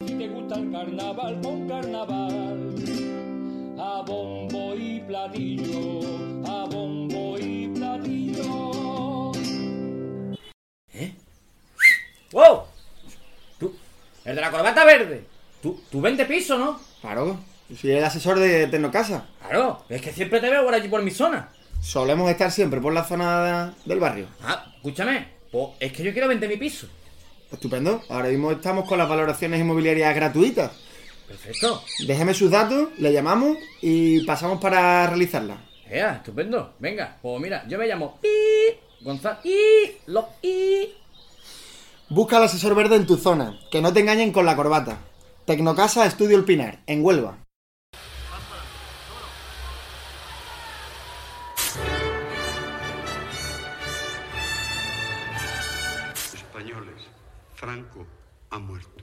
Si te gusta el carnaval, con carnaval. A bombo y platillo, a bombo y platillo. ¿Eh? ¡Wow! ¿Tú? ¿El de la corbata verde? ¿Tú, tú vende piso, no? Claro, yo soy el asesor de Tecnocasa. Claro, es que siempre te veo por allí por mi zona. Solemos estar siempre por la zona de- del barrio. Ah, escúchame, pues es que yo quiero vender mi piso. Estupendo. Ahora mismo estamos con las valoraciones inmobiliarias gratuitas. Perfecto. Déjeme sus datos, le llamamos y pasamos para realizarla. Ea, estupendo. Venga, pues mira, yo me llamo Pi Gonzalo I Lo I. Busca al asesor verde en tu zona, que no te engañen con la corbata. Tecnocasa Estudio El Pinar, en Huelva. Franco ha muerto.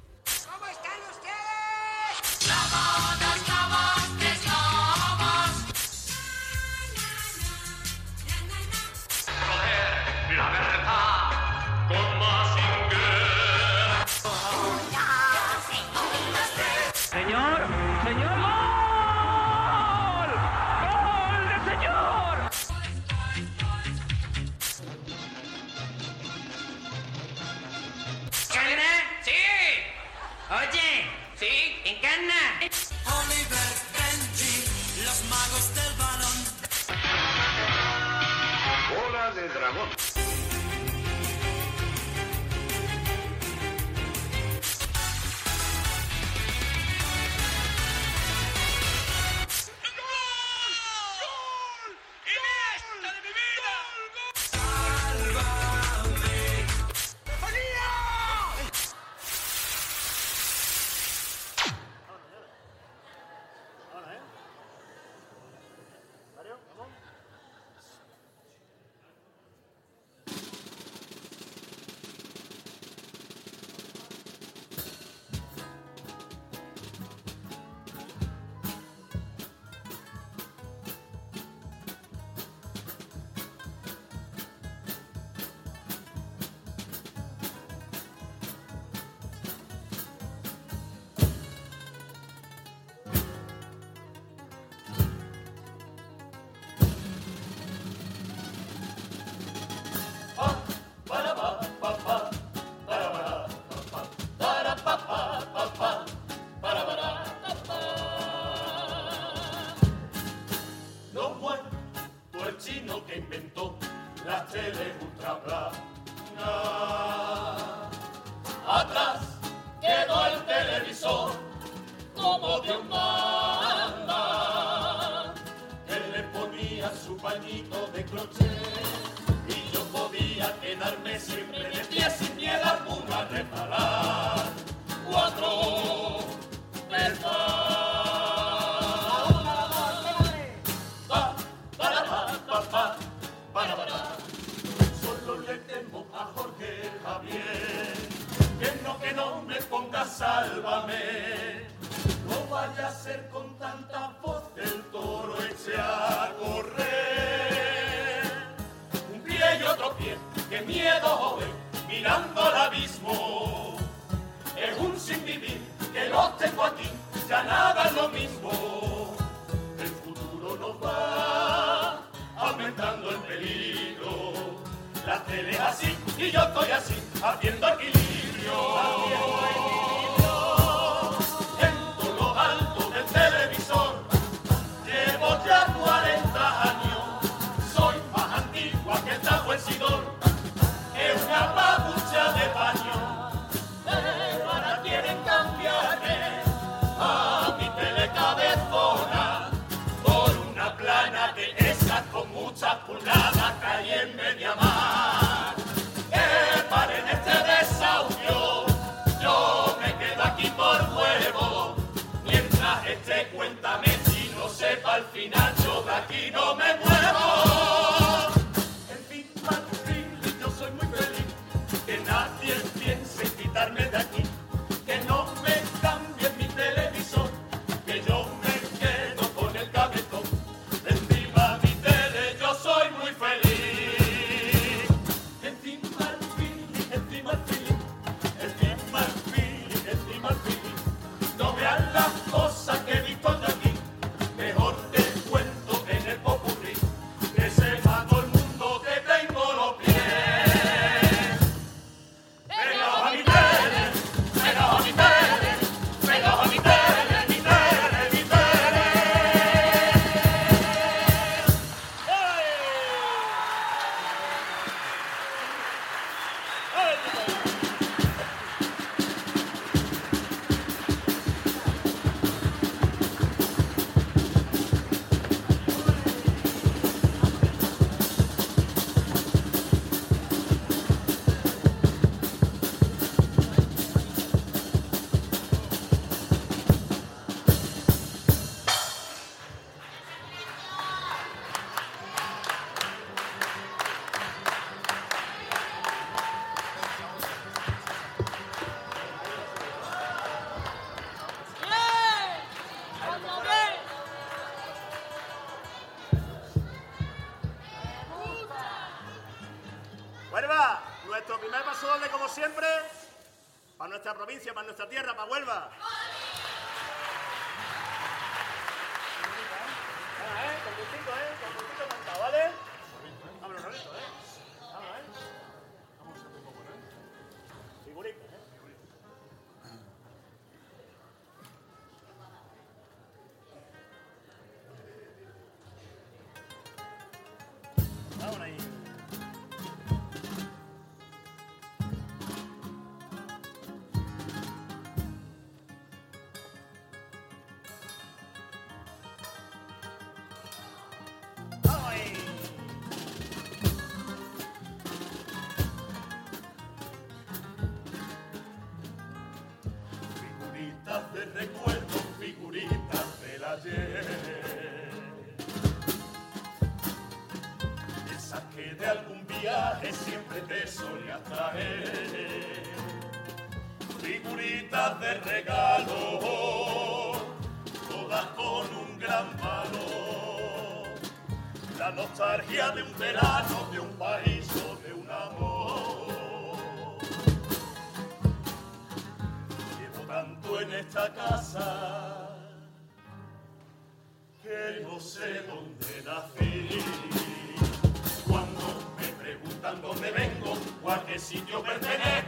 Y yo estoy así, haciendo equilibrio. Huelva, nuestro primer paso doble como siempre, para nuestra provincia, para nuestra tierra, para Huelva. ¿vale? de un verano, de un país o de un amor. Llevo tanto en esta casa que no sé dónde nací. Cuando me preguntan dónde vengo, o a qué sitio pertenezco.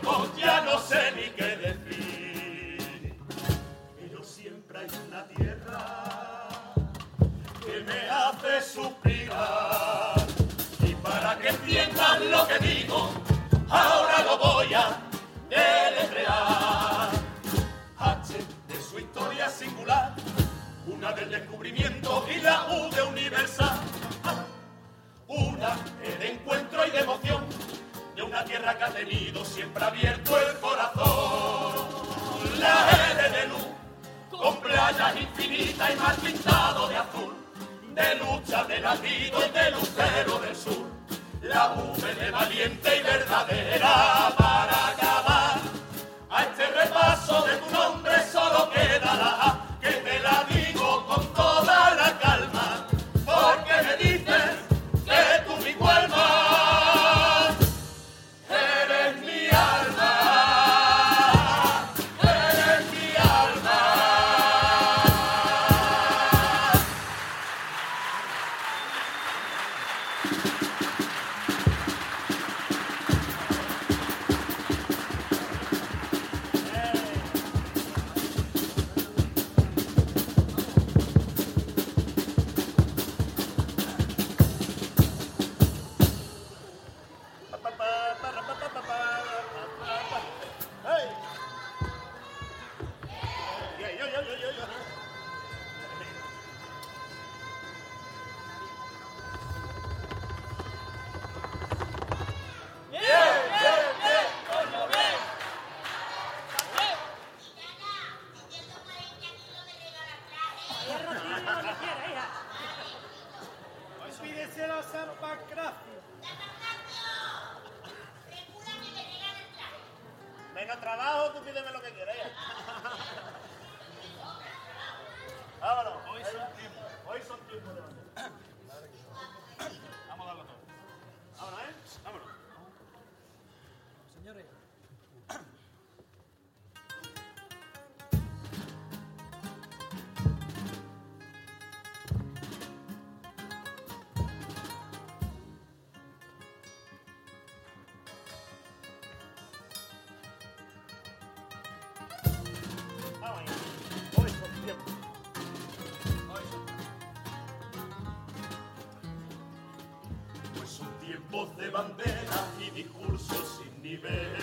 voz de bandera y discursos sin nivel.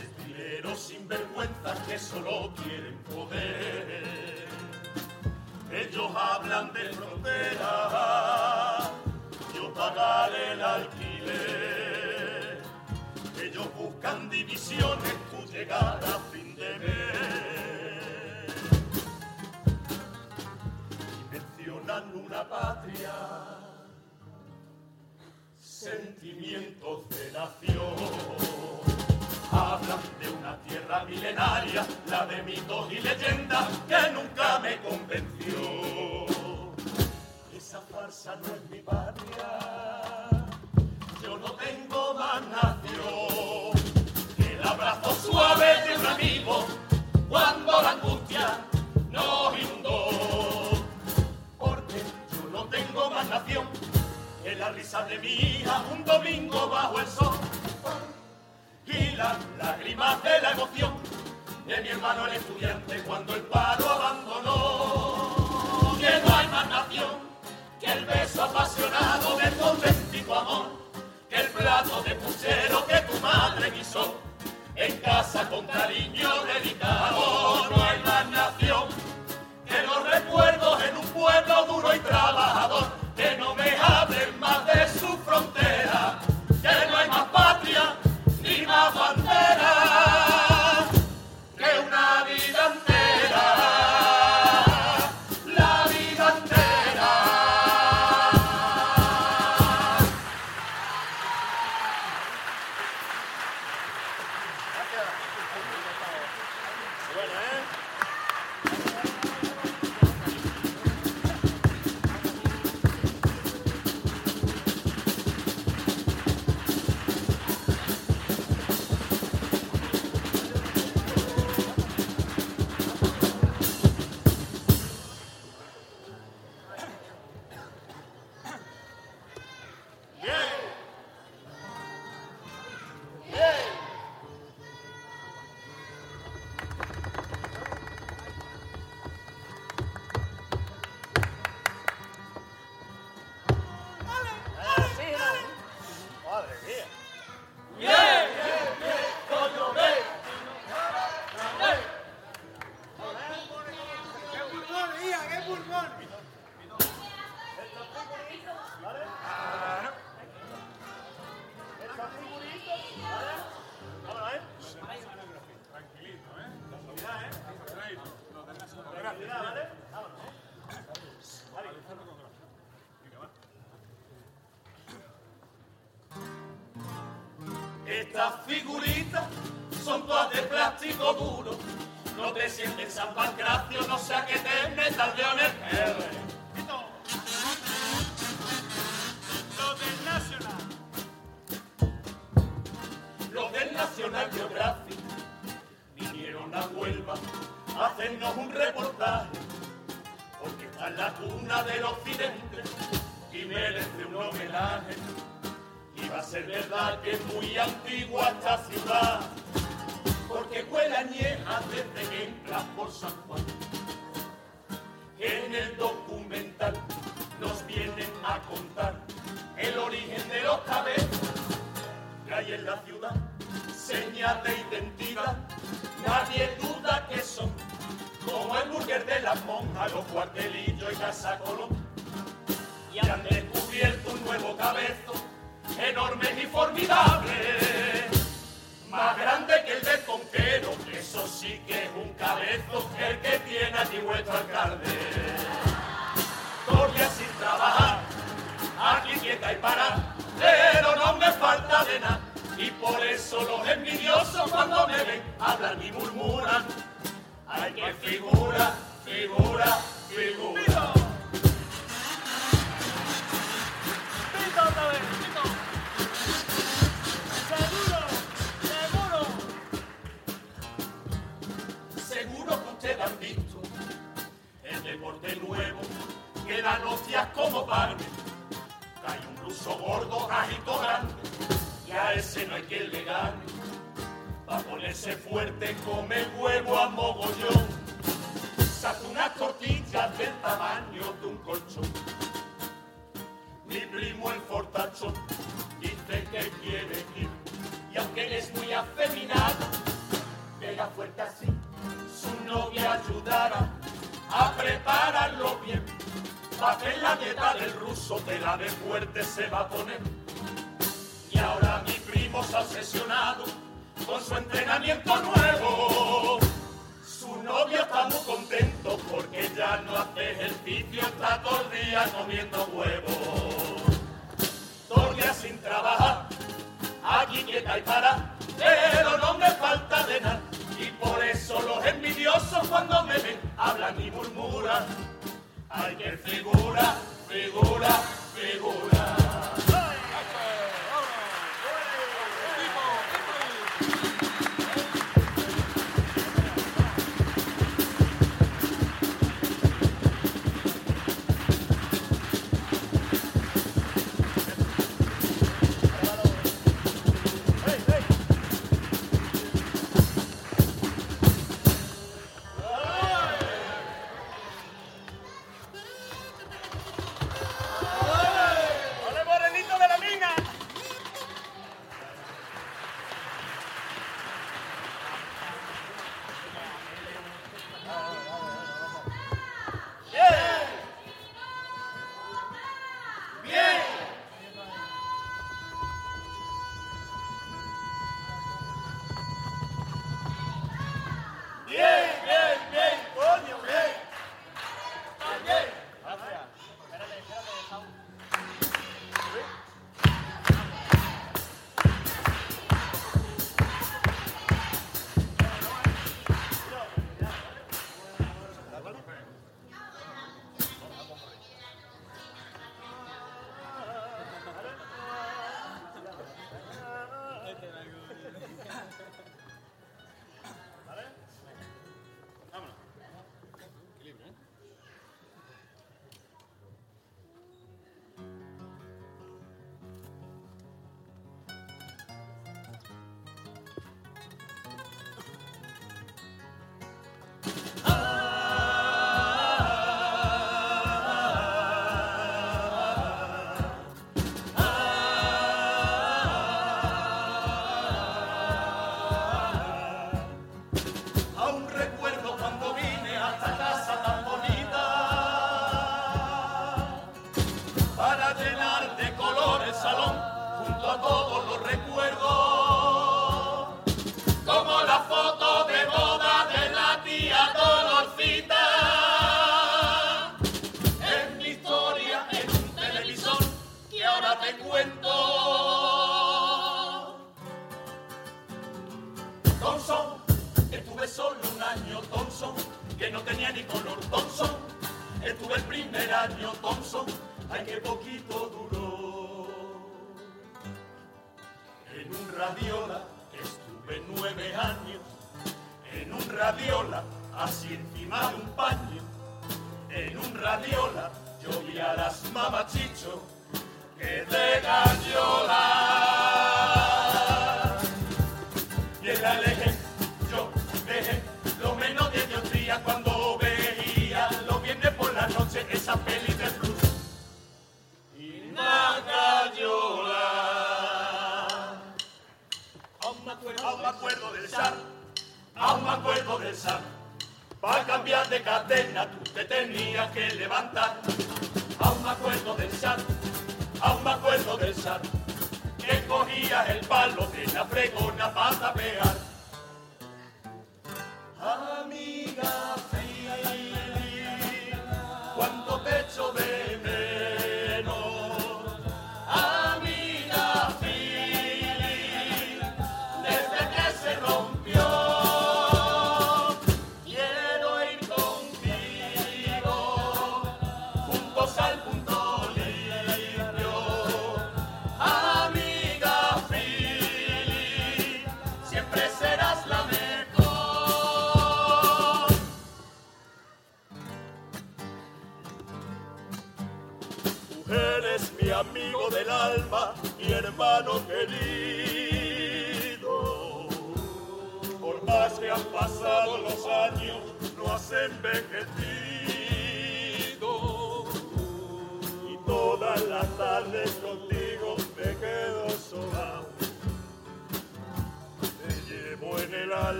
Destileros sin vergüenza que solo quieren poder. Ellos hablan de frontera, yo pagaré el alquiler. Ellos buscan divisiones, tú llegarás la de mitos y leyendas que nunca me convenció. Esa farsa no es mi patria, yo no tengo más nación. que El abrazo suave de un amigo cuando la angustia nos inundó. Porque yo no tengo más nación que la risa de mi hija un domingo bajo el sol y las lágrimas de la emoción de mi hermano el estudiante cuando el paro abandonó. Que no hay más nación que el beso apasionado de tu auténtico amor, que el plato de puchero que tu madre guisó en casa con cariño dedicado. Estas figuritas son todas de plástico duro. No te sientes San Pancracio, no sea que te metas del National. Los del National Geographic vinieron a Huelva a hacernos un reportaje. Porque está en la cuna del occidente y merece un homenaje. Ser verdad que es muy antigua esta ciudad, porque huele añeja desde que entras por San Juan. En el documental nos vienen a contar el origen de los cabezas que hay en la ciudad, señas de identidad, nadie duda que son como el burger de las monjas, los cuartelillos y Casa Colón. Y han descubierto un nuevo cabezo enorme y formidable, más grande que el del Conquero, eso sí que es un cabezo, el que tiene aquí vuestro alcalde. Porque sin trabajar, aquí quieta y parar, pero no me falta de nada, y por eso los envidiosos cuando me ven hablan y murmuran, ay que figura, figura, figura. Fuerte come huevo a mogollón. Saca unas tortillas del tamaño de un colchón mi primo el fortachón quiere ir. Y aunque es muy afeminado, pega fuerte así, su novia ayudará a prepararlo bien. Pa' que la dieta del ruso te la de fuerte se va a poner. Y ahora mi primo se ha obsesionado con su entrenamiento nuevo. Su novio está muy contento porque ya no hace ejercicio, está todo el día comiendo huevos. Todo el sin trabajar, aquí quieta y para, pero no me falta de nada. Y por eso los envidiosos cuando me ven hablan y murmuran. Ay, que figura, figura, figura. Te tenías que levantar. Aún me acuerdo del zar, aún me acuerdo del zar que cogías el palo de la fregona para tapear.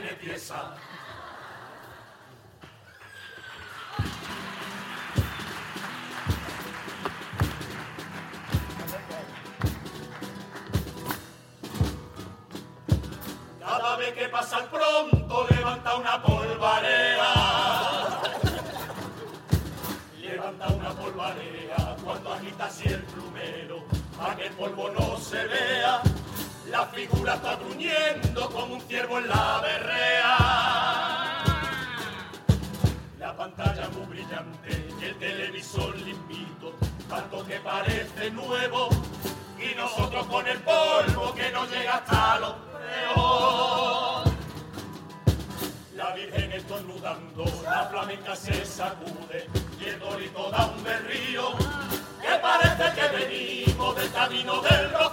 Tiene tiesa. Cada vez que pasa el pronto levanta una polvareda. Levanta una polvareda cuando agita así el plumero, para que el polvo no se vea. La figura está gruñendo como un ciervo en la berrea. La pantalla muy brillante y el televisor limpito, tanto que parece nuevo. Y nosotros con el polvo que nos llega hasta los peor. La Virgen estornudando, la flamenca se sacude y el dorito da un berrío que parece que venimos del camino del rocío.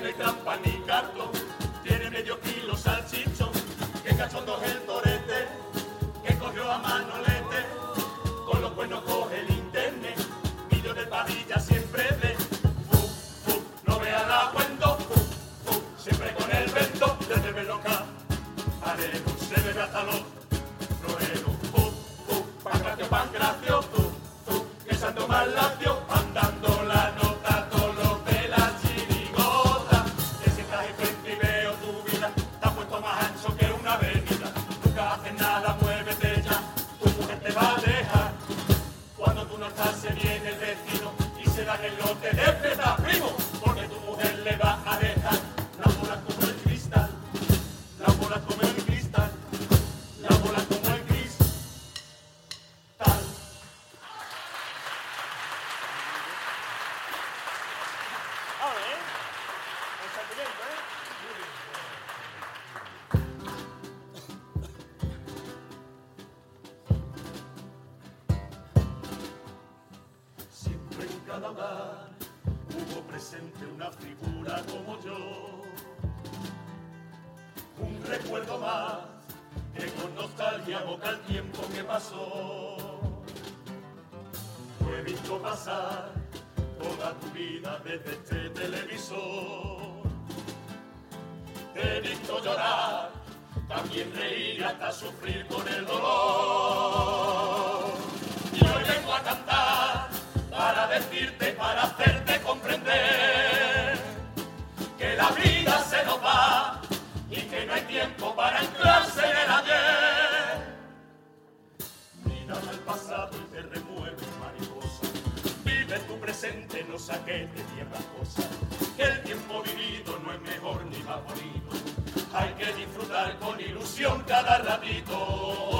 Que no hay trampa ni cartón, tiene medio kilo salchicho. Que cachondo es el torete, que cogió a Manolete. Con los cuernos coge el internet, millo de padilla siempre ve. Fu, fu, no vea la cuento, fu, fu, siempre con el vento, desde Beloca. Areno, se bebe hasta los roeros. Fu, fu, pancracio, pancracio, fu, fu, que santo mal lacio, una figura como yo. Un recuerdo más que con nostalgia evoca el tiempo que pasó. Yo he visto pasar toda tu vida desde este televisor. Te he visto llorar, también reír hasta sufrir con el dolor. Y hoy vengo a cantar para decirte, para hacerte comprender se nos va y que no hay tiempo para anclarse en el ayer. Mira al pasado y te remueve mariposa. Vive tu presente, no saques de tierra cosas. Que el tiempo vivido no es mejor ni más bonito. Hay que disfrutar con ilusión cada ratito.